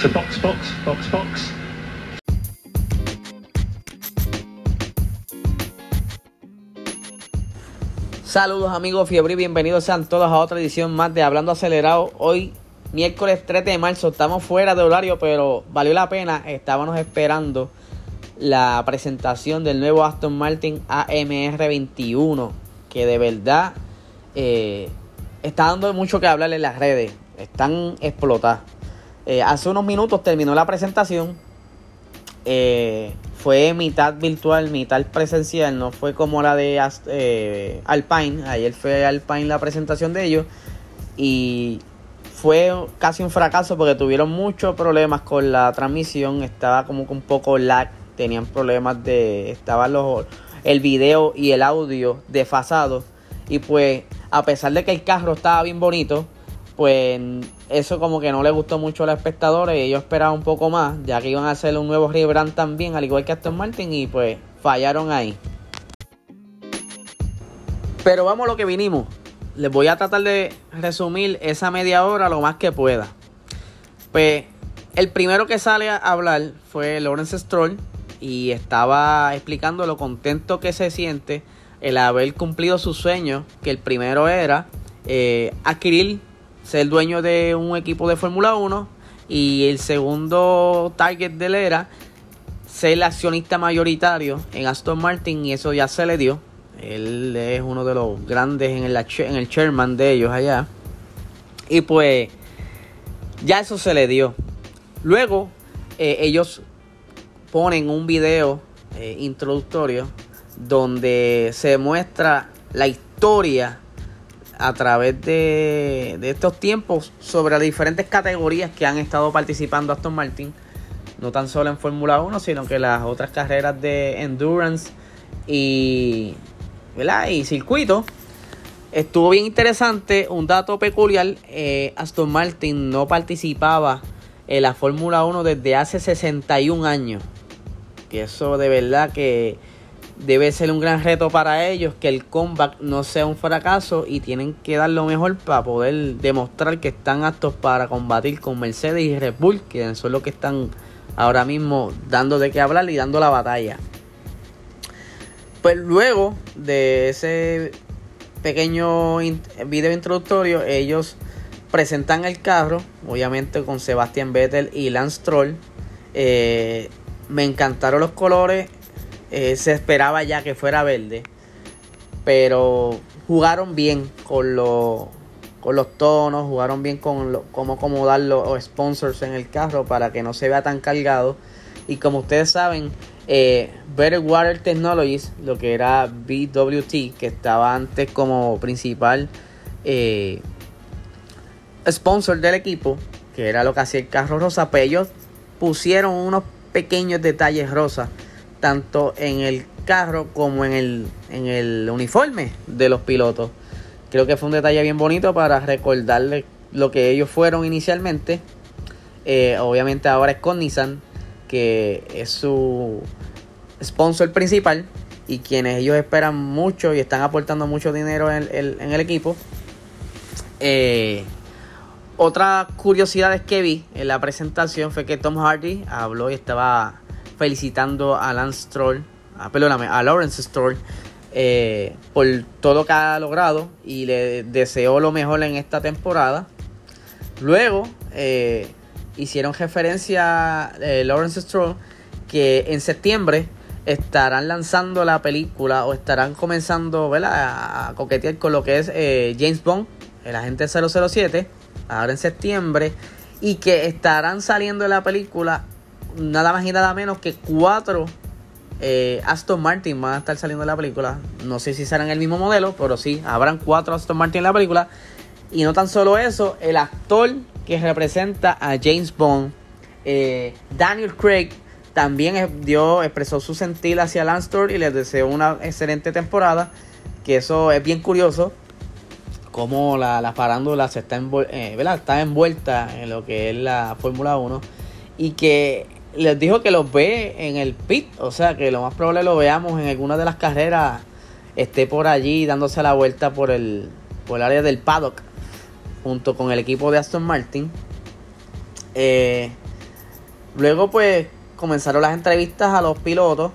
So box, box, box. Saludos amigos Fiebre y bienvenidos sean todos a otra edición más de Hablando Acelerado. Hoy miércoles 3 de marzo estamos fuera de horario pero valió la pena. Estábamos esperando la presentación del nuevo Aston Martin AMR 21 que de verdad eh, está dando mucho que hablar en las redes. Están explotadas. Eh, hace unos minutos terminó la presentación. Eh, fue mitad virtual, mitad presencial, no fue como la de eh, Alpine. Ayer fue Alpine la presentación de ellos y fue casi un fracaso porque tuvieron muchos problemas con la transmisión, estaba como que un poco lag, tenían problemas de, estaban los, el video y el audio desfasados y pues a pesar de que el carro estaba bien bonito, pues eso como que no le gustó mucho a los espectadores y ellos esperaban un poco más, ya que iban a hacer un nuevo rebrand también, al igual que Aston Martin, y pues fallaron ahí. Pero vamos a lo que vinimos. Les voy a tratar de resumir esa media hora lo más que pueda. Pues el primero que sale a hablar fue Lawrence Stroll y estaba explicando lo contento que se siente el haber cumplido su sueño, que el primero era eh, adquirir ser dueño de un equipo de Fórmula 1 y el segundo target de él era ser el accionista mayoritario en Aston Martin y eso ya se le dio. Él es uno de los grandes en el, en el chairman de ellos allá. Y pues ya eso se le dio. Luego eh, ellos ponen un video eh, introductorio donde se muestra la historia a través de, estos tiempos sobre las diferentes categorías que han estado participando Aston Martin, no tan solo en Fórmula 1, sino que las otras carreras de endurance y, ¿verdad? y circuito. Estuvo bien interesante, un dato peculiar, eh, Aston Martin no participaba en la Fórmula 1 desde hace 61 años. Que eso de verdad que debe ser un gran reto para ellos que el comeback no sea un fracaso y tienen que dar lo mejor para poder demostrar que están aptos para combatir con Mercedes y Red Bull, que son los que están ahora mismo dando de qué hablar y dando la batalla. Pues luego de ese pequeño video introductorio, ellos presentan el carro, obviamente con Sebastian Vettel y Lance Troll. Eh, me encantaron los colores eh, se esperaba ya que fuera verde. Pero jugaron bien con, con los tonos, jugaron bien con cómo acomodar los sponsors en el carro para que no se vea tan cargado. Y como ustedes saben, eh, Better Water Technologies, lo que era BWT, que estaba antes como principal eh, sponsor del equipo, que era lo que hacía el carro rosa, pues ellos pusieron unos pequeños detalles rosas tanto en el carro como en el, en el uniforme de los pilotos. Creo que fue un detalle bien bonito para recordarle lo que ellos fueron inicialmente. Eh, obviamente ahora es con Nissan, que es su sponsor principal y quienes ellos esperan mucho y están aportando mucho dinero en el, equipo. Eh, otra curiosidad que vi en la presentación fue que Tom Hardy habló y estaba felicitando a Lance Stroll, perdóname, a Lawrence Stroll eh, por todo que ha logrado y le deseó lo mejor en esta temporada. Luego eh, hicieron referencia a eh, Lawrence Stroll que en septiembre estarán lanzando la película o estarán comenzando a coquetear con lo que es James Bond, el agente 007, ahora en septiembre, y que estarán saliendo de la película nada más y nada menos que cuatro eh, Aston Martin van a estar saliendo de la película. No sé si serán el mismo modelo, pero sí, habrán cuatro Aston Martin en la película. Y no tan solo eso, el actor que representa a James Bond, eh, Daniel Craig, también dio, expresó su sentir hacia Lance y les deseó una excelente temporada. Que eso es bien curioso. Como la, la farándula se está, eh, está envuelta en lo que es la Fórmula 1. Y que les dijo que los ve en el pit, o sea que lo más probable lo veamos en alguna de las carreras, esté por allí dándose la vuelta por el, por el área del paddock, junto con el equipo de Aston Martin. Eh, Luego pues comenzaron las entrevistas a los pilotos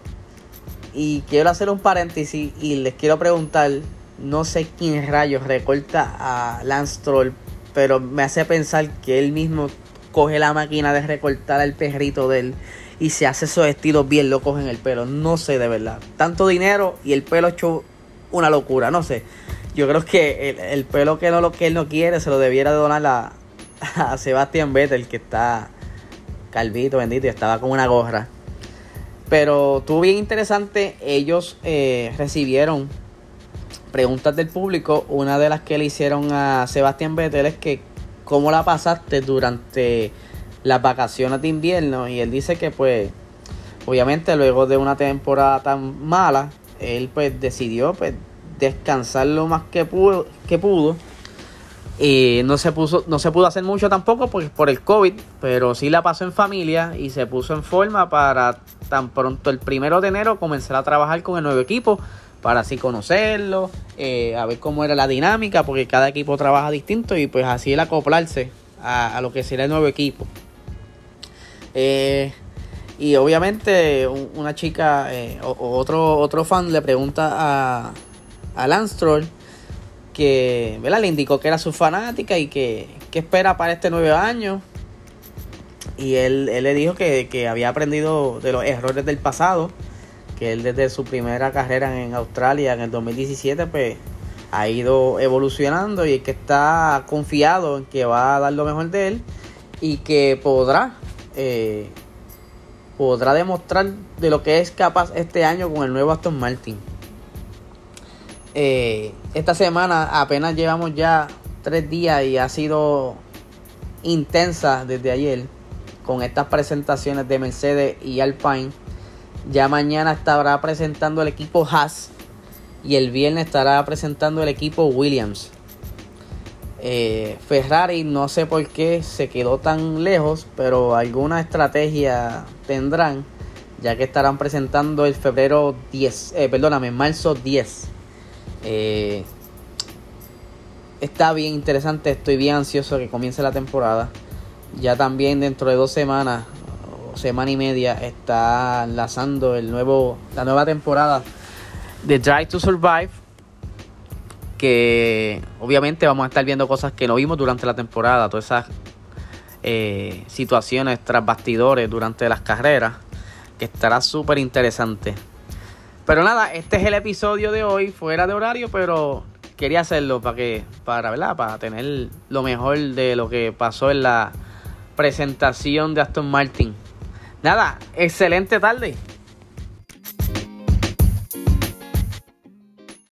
y quiero hacer un paréntesis y les quiero preguntar, no sé quién rayos recorta a Lance Troll, pero me hace pensar que él mismo coge la máquina de recortar al perrito de él y se hace esos estilos bien locos en el pelo. No sé de verdad. Tanto dinero y el pelo hecho una locura, no sé. Yo creo que el, pelo que no lo que él no quiere se lo debiera donar a, a Sebastián Vettel, que está calvito, bendito, y estaba con una gorra. Pero estuvo bien interesante. Ellos eh, recibieron preguntas del público. Una de las que le hicieron a Sebastián Vettel es que cómo la pasaste durante las vacaciones de invierno. Y él dice que pues obviamente luego de una temporada tan mala, él pues decidió pues descansar lo más que pudo, que pudo. Y no se puso, no se pudo hacer mucho tampoco porque por el COVID, pero sí la pasó en familia y se puso en forma para tan pronto el primero de enero comenzar a trabajar con el nuevo equipo para así conocerlo, eh, a ver cómo era la dinámica, porque cada equipo trabaja distinto y pues así el acoplarse a, lo que será el nuevo equipo. Eh, y obviamente una chica eh, o, otro, otro fan le pregunta a, a Lance que le indicó que era su fanática y que, que espera para este nuevo año. Y él, él le dijo que, que había aprendido de los errores del pasado que él desde su primera carrera en Australia en el 2017 pues ha ido evolucionando y que está confiado en que va a dar lo mejor de él y que podrá eh, podrá demostrar de lo que es capaz este año con el nuevo Aston Martin. Eh, esta semana apenas llevamos ya tres días y ha sido intensa desde ayer con estas presentaciones de Mercedes y Alpine ya mañana estará presentando el equipo Haas y el viernes estará presentando el equipo Williams. Eh, Ferrari no sé por qué se quedó tan lejos, pero alguna estrategia tendrán, ya que estarán presentando el febrero 10, eh, perdóname, marzo 10. Eh, está bien interesante, estoy bien ansioso que comience la temporada. Ya también dentro de dos semanas semana y media está lanzando el nuevo, la nueva temporada de Drive to Survive. Que obviamente vamos a estar viendo cosas que no vimos durante la temporada, todas esas eh, situaciones tras bastidores durante las carreras, que estará súper interesante. Pero nada, este es el episodio de hoy, fuera de horario, pero quería hacerlo para que, para. Para tener lo mejor de lo que pasó en la presentación de Aston Martin. Nada, excelente tarde.